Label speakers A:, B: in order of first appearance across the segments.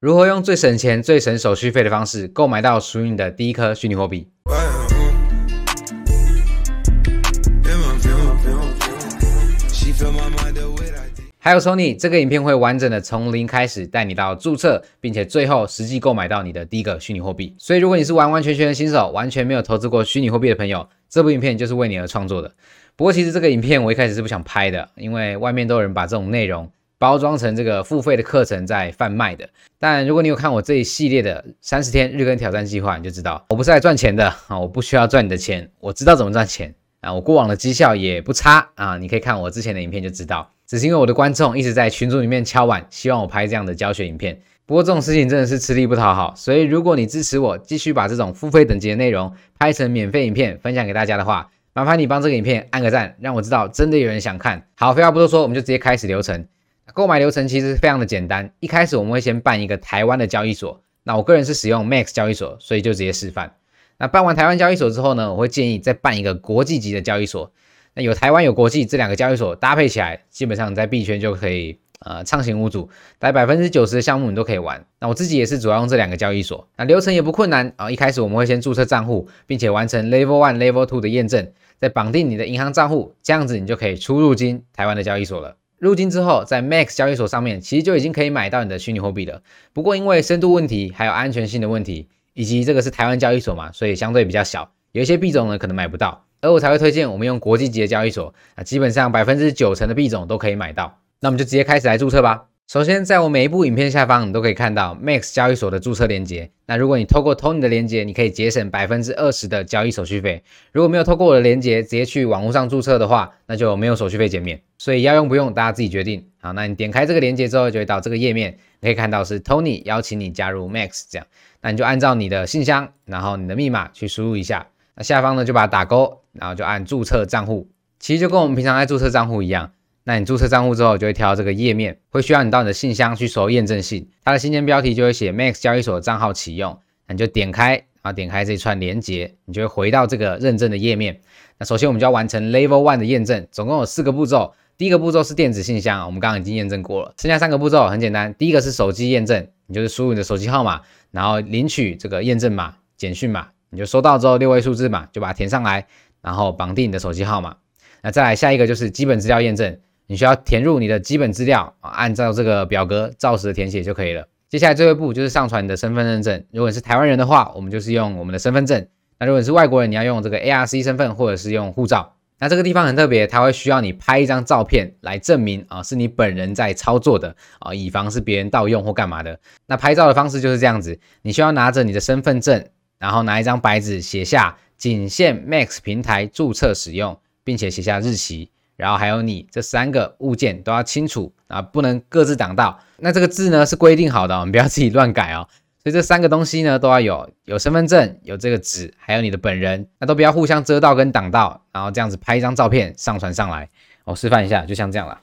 A: 如何用最省钱、最省手续费的方式购买到属于你的第一颗虚拟货币？还有 Tony，这个影片会完整的从零开始带你到注册，并且最后实际购买到你的第一个虚拟货币。所以，如果你是完完全全的新手，完全没有投资过虚拟货币的朋友，这部影片就是为你而创作的。不过，其实这个影片我一开始是不想拍的，因为外面都有人把这种内容包装成这个付费的课程在贩卖的。但如果你有看我这一系列的三十天日更挑战计划，你就知道我不是来赚钱的啊！我不需要赚你的钱，我知道怎么赚钱啊！我过往的绩效也不差啊！你可以看我之前的影片就知道。只是因为我的观众一直在群组里面敲碗，希望我拍这样的教学影片。不过这种事情真的是吃力不讨好，所以如果你支持我继续把这种付费等级的内容拍成免费影片分享给大家的话，麻烦你帮这个影片按个赞，让我知道真的有人想看。好，废话不多说，我们就直接开始流程。购买流程其实非常的简单，一开始我们会先办一个台湾的交易所。那我个人是使用 Max 交易所，所以就直接示范。那办完台湾交易所之后呢，我会建议再办一个国际级的交易所。那有台湾有国际这两个交易所搭配起来，基本上你在币圈就可以呃畅行无阻，大概百分之九十的项目你都可以玩。那我自己也是主要用这两个交易所。那流程也不困难啊，一开始我们会先注册账户，并且完成 Level One、Level Two 的验证。再绑定你的银行账户，这样子你就可以出入金台湾的交易所了。入金之后，在 Max 交易所上面，其实就已经可以买到你的虚拟货币了。不过因为深度问题，还有安全性的问题，以及这个是台湾交易所嘛，所以相对比较小，有一些币种呢可能买不到。而我才会推荐我们用国际级的交易所，啊，基本上百分之九成的币种都可以买到。那我们就直接开始来注册吧。首先，在我每一部影片下方，你都可以看到 Max 交易所的注册链接。那如果你透过 Tony 的链接，你可以节省百分之二十的交易手续费。如果没有透过我的链接，直接去网络上注册的话，那就没有手续费减免。所以要用不用，大家自己决定。好，那你点开这个链接之后，就会到这个页面，你可以看到是 Tony 邀请你加入 Max 这样。那你就按照你的信箱，然后你的密码去输入一下。那下方呢，就把它打勾，然后就按注册账户。其实就跟我们平常在注册账户一样。那你注册账户之后，就会跳到这个页面，会需要你到你的信箱去收验证信，它的信件标题就会写 Max 交易所账号启用，那你就点开，然后点开这一串连接，你就会回到这个认证的页面。那首先我们就要完成 Level One 的验证，总共有四个步骤。第一个步骤是电子信箱，我们刚刚已经验证过了。剩下三个步骤很简单，第一个是手机验证，你就是输入你的手机号码，然后领取这个验证码、简讯码，你就收到之后六位数字嘛，就把它填上来，然后绑定你的手机号码。那再来下一个就是基本资料验证。你需要填入你的基本资料啊，按照这个表格照实填写就可以了。接下来最后一步就是上传你的身份认证。如果你是台湾人的话，我们就是用我们的身份证；那如果你是外国人，你要用这个 ARC 身份或者是用护照。那这个地方很特别，它会需要你拍一张照片来证明啊是你本人在操作的啊，以防是别人盗用或干嘛的。那拍照的方式就是这样子，你需要拿着你的身份证，然后拿一张白纸写下仅限 Max 平台注册使用，并且写下日期。然后还有你这三个物件都要清楚啊，不能各自挡道。那这个字呢是规定好的哦，你不要自己乱改哦。所以这三个东西呢都要有，有身份证，有这个纸，还有你的本人，那都不要互相遮道跟挡道。然后这样子拍一张照片上传上来，我示范一下，就像这样了。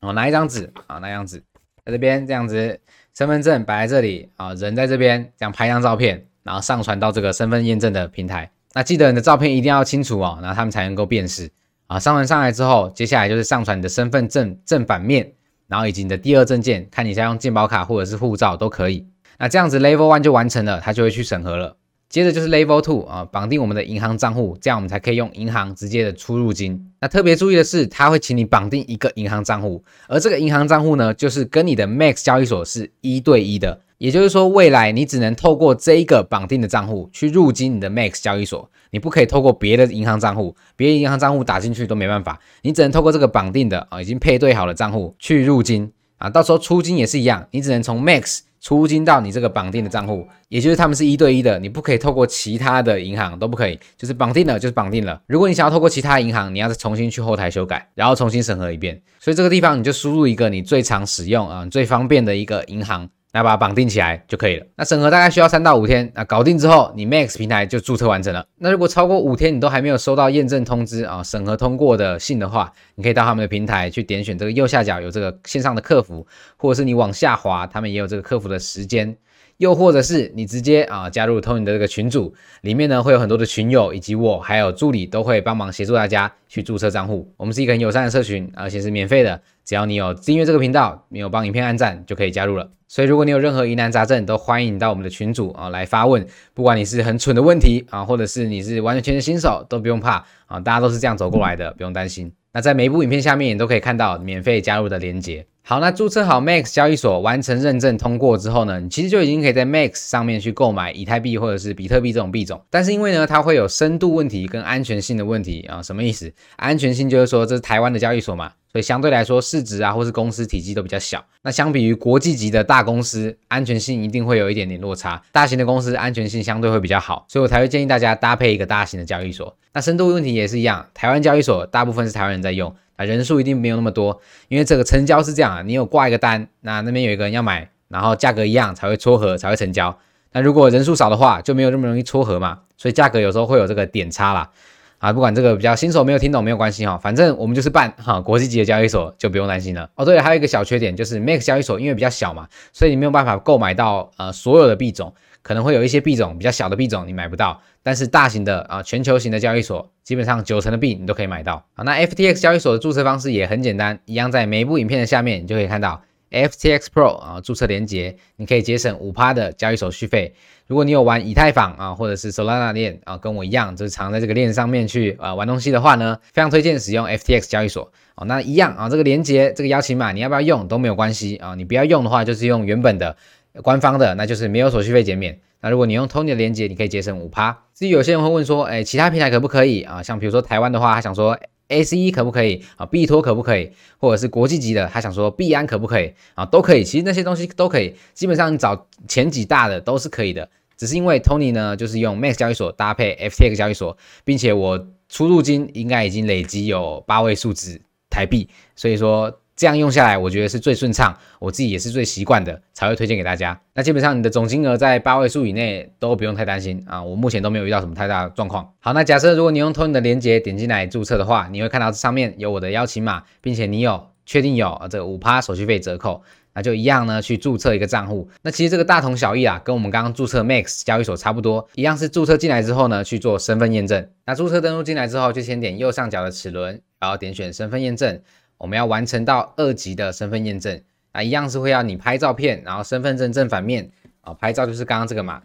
A: 我拿一张纸啊，拿一张纸在这边这样子，身份证摆在这里啊，人在这边，这样拍一张照片，然后上传到这个身份验证的平台。那记得你的照片一定要清楚哦，然后他们才能够辨识。啊，上传上来之后，接下来就是上传你的身份证正反面，然后以及你的第二证件，看你想用健保卡或者是护照都可以。那这样子 Level One 就完成了，它就会去审核了。接着就是 Level Two 啊，绑定我们的银行账户，这样我们才可以用银行直接的出入金。那特别注意的是，它会请你绑定一个银行账户，而这个银行账户呢，就是跟你的 Max 交易所是一对一的。也就是说，未来你只能透过这一个绑定的账户去入金你的 Max 交易所，你不可以透过别的银行账户，别的银行账户打进去都没办法，你只能透过这个绑定的啊，已经配对好的账户去入金啊，到时候出金也是一样，你只能从 Max 出金到你这个绑定的账户，也就是他们是一对一的，你不可以透过其他的银行都不可以，就是绑定了就是绑定了。如果你想要透过其他银行，你要再重新去后台修改，然后重新审核一遍。所以这个地方你就输入一个你最常使用啊，最方便的一个银行。来把它绑定起来就可以了。那审核大概需要三到五天，那搞定之后，你 Max 平台就注册完成了。那如果超过五天你都还没有收到验证通知啊，审核通过的信的话，你可以到他们的平台去点选这个右下角有这个线上的客服，或者是你往下滑，他们也有这个客服的时间。又或者是你直接啊加入 Tony 的这个群组，里面呢会有很多的群友以及我还有助理都会帮忙协助大家去注册账户。我们是一个很友善的社群，而且是免费的，只要你有订阅这个频道，没有帮影片按赞就可以加入了。所以如果你有任何疑难杂症，都欢迎你到我们的群组啊来发问。不管你是很蠢的问题啊，或者是你是完全全的新手，都不用怕啊，大家都是这样走过来的，不用担心。那在每一部影片下面，你都可以看到免费加入的连接。好，那注册好 Max 交易所，完成认证通过之后呢，你其实就已经可以在 Max 上面去购买以太币或者是比特币这种币种。但是因为呢，它会有深度问题跟安全性的问题啊，什么意思？安全性就是说这是台湾的交易所嘛。所以相对来说，市值啊，或是公司体积都比较小。那相比于国际级的大公司，安全性一定会有一点点落差。大型的公司安全性相对会比较好，所以我才会建议大家搭配一个大型的交易所。那深度问题也是一样，台湾交易所大部分是台湾人在用，人数一定没有那么多。因为这个成交是这样啊，你有挂一个单，那那边有一个人要买，然后价格一样才会撮合，才会成交。那如果人数少的话，就没有那么容易撮合嘛，所以价格有时候会有这个点差啦。啊，不管这个比较新手没有听懂没有关系哈，反正我们就是办哈国际级的交易所，就不用担心了。哦，对，还有一个小缺点就是 Make 交易所因为比较小嘛，所以你没有办法购买到呃所有的币种，可能会有一些币种比较小的币种你买不到，但是大型的啊全球型的交易所，基本上九成的币你都可以买到。好，那 FTX 交易所的注册方式也很简单，一样在每一部影片的下面你就可以看到。FTX Pro 啊，注册连接，你可以节省五趴的交易手续费。如果你有玩以太坊啊，或者是 Solana 链啊，跟我一样，就是常在这个链上面去啊玩东西的话呢，非常推荐使用 FTX 交易所哦。那一样啊，这个连接，这个邀请码，你要不要用都没有关系啊。你不要用的话，就是用原本的官方的，那就是没有手续费减免。那如果你用 Tony 的连接，你可以节省五趴。至于有些人会问说，哎，其他平台可不可以啊？像比如说台湾的话，他想说。ACE 可不可以啊？币托可不可以？或者是国际级的，他想说币安可不可以啊？都可以，其实那些东西都可以，基本上找前几大的都是可以的。只是因为 Tony 呢，就是用 Max 交易所搭配 FTX 交易所，并且我出入金应该已经累积有八位数字台币，所以说。这样用下来，我觉得是最顺畅，我自己也是最习惯的，才会推荐给大家。那基本上你的总金额在八位数以内都不用太担心啊，我目前都没有遇到什么太大的状况。好，那假设如果你用 Tony 的链接点进来注册的话，你会看到这上面有我的邀请码，并且你有确定有这五趴手续费折扣，那就一样呢去注册一个账户。那其实这个大同小异啊，跟我们刚刚注册 Max 交易所差不多，一样是注册进来之后呢去做身份验证。那注册登录进来之后，就先点右上角的齿轮，然后点选身份验证。我们要完成到二级的身份验证啊，一样是会要你拍照片，然后身份证正反面啊，拍照就是刚刚这个嘛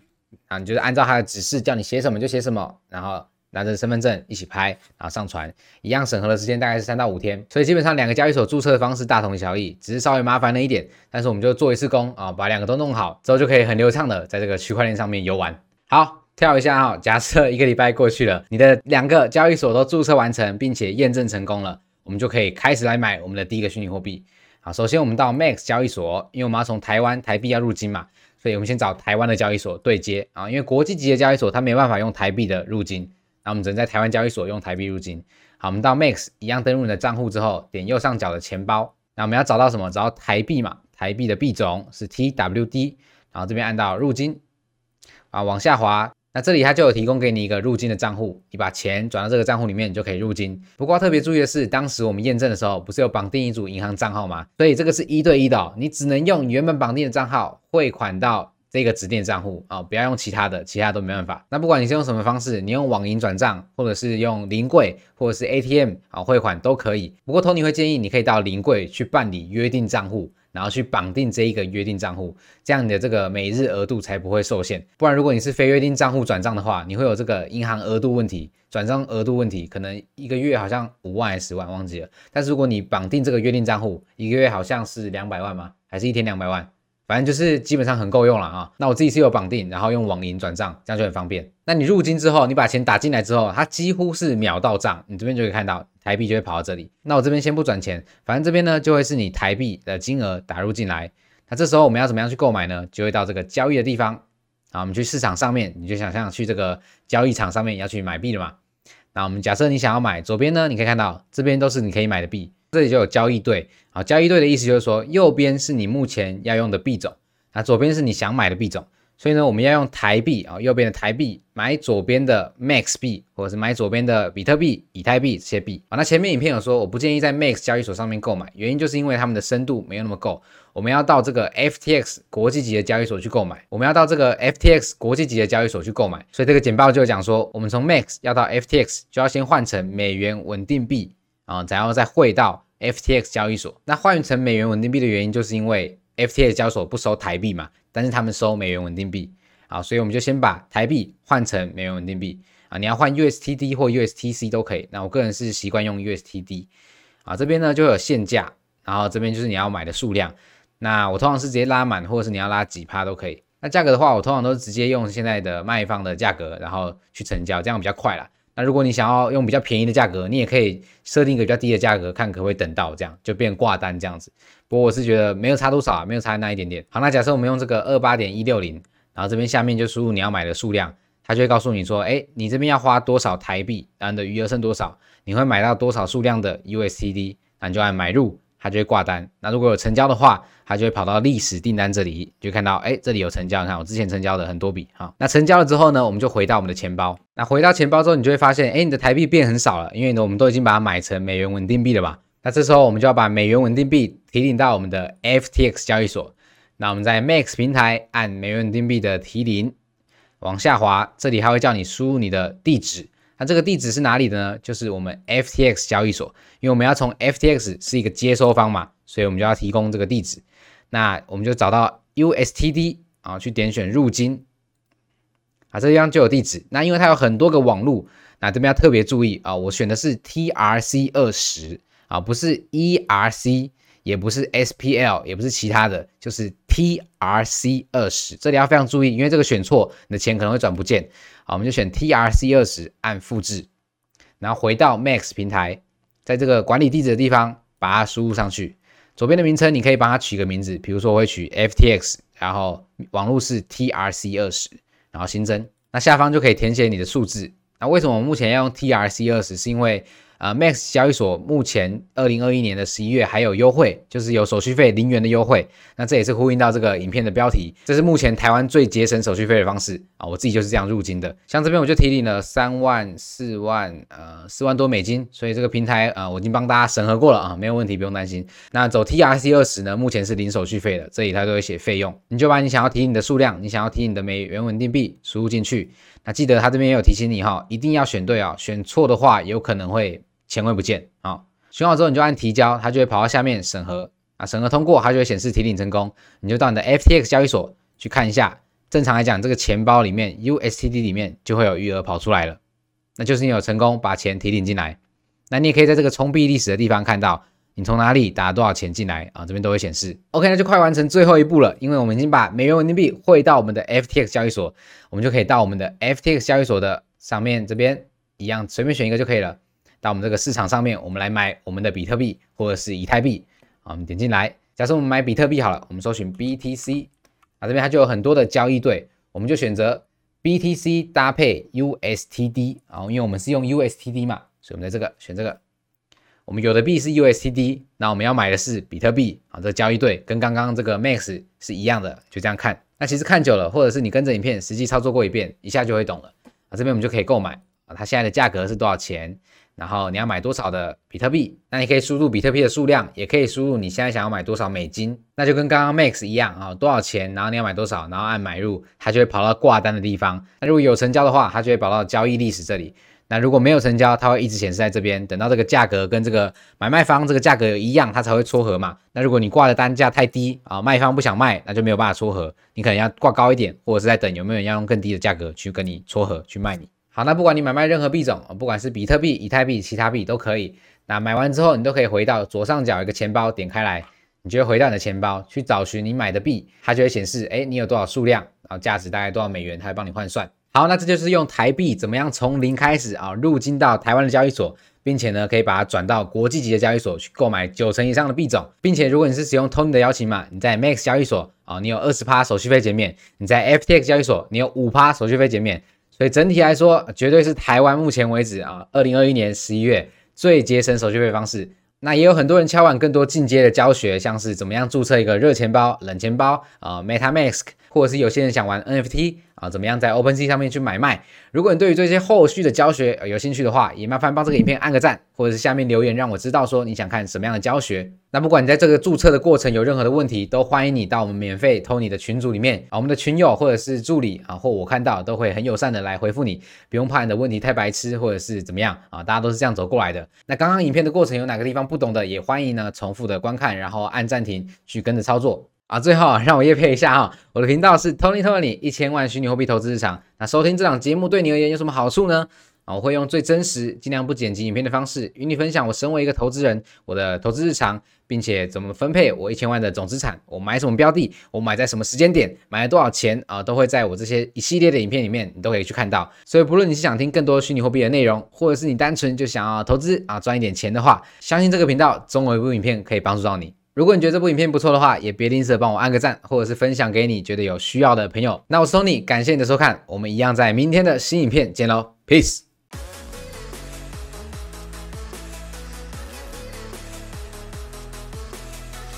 A: 啊，你就是按照他的指示叫你写什么就写什么，然后拿着身份证一起拍，然后上传，一样审核的时间大概是三到五天，所以基本上两个交易所注册的方式大同小异，只是稍微麻烦了一点，但是我们就做一次工啊，把两个都弄好之后就可以很流畅的在这个区块链上面游玩。好，跳一下哈，假设一个礼拜过去了，你的两个交易所都注册完成，并且验证成功了。我们就可以开始来买我们的第一个虚拟货币。好，首先我们到 Max 交易所，因为我们要从台湾台币要入金嘛，所以我们先找台湾的交易所对接啊。因为国际级的交易所它没办法用台币的入金，那我们只能在台湾交易所用台币入金。好，我们到 Max 一样登录你的账户之后，点右上角的钱包，那我们要找到什么？找到台币嘛，台币的币种是 TWD，然后这边按到入金，啊，往下滑。那这里它就有提供给你一个入金的账户，你把钱转到这个账户里面，你就可以入金。不过特别注意的是，当时我们验证的时候，不是有绑定一组银行账号吗？所以这个是一对一的哦，你只能用原本绑定的账号汇款到这个指定账户啊，不要用其他的，其他都没办法。那不管你是用什么方式，你用网银转账，或者是用临柜，或者是 ATM 啊汇款都可以。不过 Tony 会建议你可以到临柜去办理约定账户。然后去绑定这一个约定账户，这样你的这个每日额度才不会受限。不然，如果你是非约定账户转账的话，你会有这个银行额度问题，转账额度问题，可能一个月好像五万还是十万，忘记了。但是如果你绑定这个约定账户，一个月好像是两百万吗？还是一天两百万？反正就是基本上很够用了啊。那我自己是有绑定，然后用网银转账，这样就很方便。那你入金之后，你把钱打进来之后，它几乎是秒到账，你这边就可以看到台币就会跑到这里。那我这边先不转钱，反正这边呢就会是你台币的金额打入进来。那这时候我们要怎么样去购买呢？就会到这个交易的地方啊，我们去市场上面，你就想象去这个交易场上面要去买币了嘛。那我们假设你想要买，左边呢你可以看到这边都是你可以买的币。这里就有交易对，好，交易对的意思就是说，右边是你目前要用的币种，那左边是你想买的币种，所以呢，我们要用台币啊，右边的台币买左边的 Max 币，或者是买左边的比特币、以太币这些币啊。那前面影片有说，我不建议在 Max 交易所上面购买，原因就是因为他们的深度没有那么够。我们要到这个 FTX 国际级的交易所去购买，我们要到这个 FTX 国际级的交易所去购买。所以这个简报就讲说，我们从 Max 要到 FTX，就要先换成美元稳定币啊，然后再汇到 FTX 交易所。那换成美元稳定币的原因，就是因为 FTX 交易所不收台币嘛。但是他们收美元稳定币啊，所以我们就先把台币换成美元稳定币啊。你要换 USTD 或 USTC 都可以。那我个人是习惯用 USTD 啊。这边呢就有限价，然后这边就是你要买的数量。那我通常是直接拉满，或者是你要拉几趴都可以。那价格的话，我通常都是直接用现在的卖方的价格，然后去成交，这样比较快啦。那如果你想要用比较便宜的价格，你也可以设定一个比较低的价格，看可不可以等到这样，就变挂单这样子。不过我是觉得没有差多少啊，没有差那一点点。好，那假设我们用这个二八点一六零，然后这边下面就输入你要买的数量，它就会告诉你说，哎，你这边要花多少台币，然后你的余额剩多少，你会买到多少数量的 USDT，那你就按买入。它就会挂单。那如果有成交的话，它就会跑到历史订单这里，就看到哎，这里有成交。你看我之前成交的很多笔哈。那成交了之后呢，我们就回到我们的钱包。那回到钱包之后，你就会发现，哎，你的台币变很少了，因为呢，我们都已经把它买成美元稳定币了吧？那这时候我们就要把美元稳定币提领到我们的 FTX 交易所。那我们在 Max 平台按美元稳定币的提领，往下滑，这里还会叫你输入你的地址。那这个地址是哪里的呢？就是我们 FTX 交易所，因为我们要从 FTX 是一个接收方嘛，所以我们就要提供这个地址。那我们就找到 USTD 啊，去点选入金啊，这地方就有地址。那因为它有很多个网路，那这边要特别注意啊，我选的是 TRC 二十啊，不是 ERC。也不是 SPL，也不是其他的，就是 TRC 二十，这里要非常注意，因为这个选错，你的钱可能会转不见。好，我们就选 TRC 二十，按复制，然后回到 Max 平台，在这个管理地址的地方把它输入上去。左边的名称你可以帮它取个名字，比如说我会取 FTX，然后网络是 TRC 二十，然后新增。那下方就可以填写你的数字。那为什么我目前要用 TRC 二十？是因为呃，Max 交易所目前二零二一年的十一月还有优惠，就是有手续费零元的优惠。那这也是呼应到这个影片的标题，这是目前台湾最节省手续费的方式啊！我自己就是这样入金的。像这边我就提领了三万、四万，呃，四万多美金，所以这个平台啊、我已经帮大家审核过了啊，没有问题，不用担心。那走 TRC 二十呢，目前是零手续费的，这里它都会写费用，你就把你想要提领的数量，你想要提领的美元稳定币输入进去。那记得它这边也有提醒你哈，一定要选对啊，选错的话有可能会。钱会不见啊！选好之后，你就按提交，它就会跑到下面审核啊，审核通过，它就会显示提领成功。你就到你的 FTX 交易所去看一下。正常来讲，这个钱包里面 USTD 里面就会有余额跑出来了，那就是你有成功把钱提领进来。那你也可以在这个充币历史的地方看到你从哪里打多少钱进来啊，这边都会显示。OK，那就快完成最后一步了，因为我们已经把美元稳定币汇到我们的 FTX 交易所，我们就可以到我们的 FTX 交易所的上面这边一样，随便选一个就可以了。到我们这个市场上面，我们来买我们的比特币或者是以太币啊。我们点进来，假设我们买比特币好了，我们搜寻 BTC 啊，这边它就有很多的交易对，我们就选择 BTC 搭配 USTD 啊，因为我们是用 USTD 嘛，所以我们在这个选这个。我们有的币是 USTD，那我们要买的是比特币啊，这交易对跟刚刚这个 Max 是一样的，就这样看。那其实看久了，或者是你跟着影片实际操作过一遍，一下就会懂了啊。这边我们就可以购买啊，它现在的价格是多少钱？然后你要买多少的比特币？那你可以输入比特币的数量，也可以输入你现在想要买多少美金。那就跟刚刚 Max 一样啊，多少钱？然后你要买多少？然后按买入，它就会跑到挂单的地方。那如果有成交的话，它就会跑到交易历史这里。那如果没有成交，它会一直显示在这边，等到这个价格跟这个买卖方这个价格一样，它才会撮合嘛。那如果你挂的单价太低啊，卖方不想卖，那就没有办法撮合。你可能要挂高一点，或者是在等有没有人要用更低的价格去跟你撮合去卖你。好，那不管你买卖任何币种，不管是比特币、以太币、其他币都可以。那买完之后，你都可以回到左上角一个钱包，点开来，你就会回到你的钱包去找寻你买的币，它就会显示，哎，你有多少数量，然后价值大概多少美元，它会帮你换算。好，那这就是用台币怎么样从零开始啊，入金到台湾的交易所，并且呢，可以把它转到国际级的交易所去购买九成以上的币种，并且如果你是使用 Tony 的邀请码，你在 Max 交易所啊，你有二十趴手续费减免；你在 FTX 交易所，你有五趴手续费减免。所以整体来说，绝对是台湾目前为止啊，二零二一年十一月最节省手续费方式。那也有很多人敲碗更多进阶的教学，像是怎么样注册一个热钱包、冷钱包啊、，MetaMask，或者是有些人想玩 NFT 啊，怎么样在 OpenSea 上面去买卖。如果你对于这些后续的教学有兴趣的话，也麻烦帮这个影片按个赞，或者是下面留言让我知道说你想看什么样的教学。那不管你在这个注册的过程有任何的问题，都欢迎你到我们免费 Tony 的群组里面啊，我们的群友或者是助理啊，或我看到都会很友善的来回复你，不用怕你的问题太白痴或者是怎么样啊，大家都是这样走过来的。那刚刚影片的过程有哪个地方不懂的，也欢迎呢重复的观看，然后按暂停去跟着操作。啊，最后让我业配一下哈，我的频道是 Tony Tony 一千万虚拟货币投资日常。那收听这档节目对你而言有什么好处呢？啊，我会用最真实、尽量不剪辑影片的方式与你分享我身为一个投资人我的投资日常，并且怎么分配我一千万的总资产，我买什么标的，我买在什么时间点，买了多少钱啊，都会在我这些一系列的影片里面，你都可以去看到。所以不论你是想听更多虚拟货币的内容，或者是你单纯就想要投资啊赚一点钱的话，相信这个频道总有一部影片可以帮助到你。如果你觉得这部影片不错的话，也别吝啬帮我按个赞，或者是分享给你觉得有需要的朋友。那我是 Tony，感谢你的收看，我们一样在明天的新影片见喽，Peace。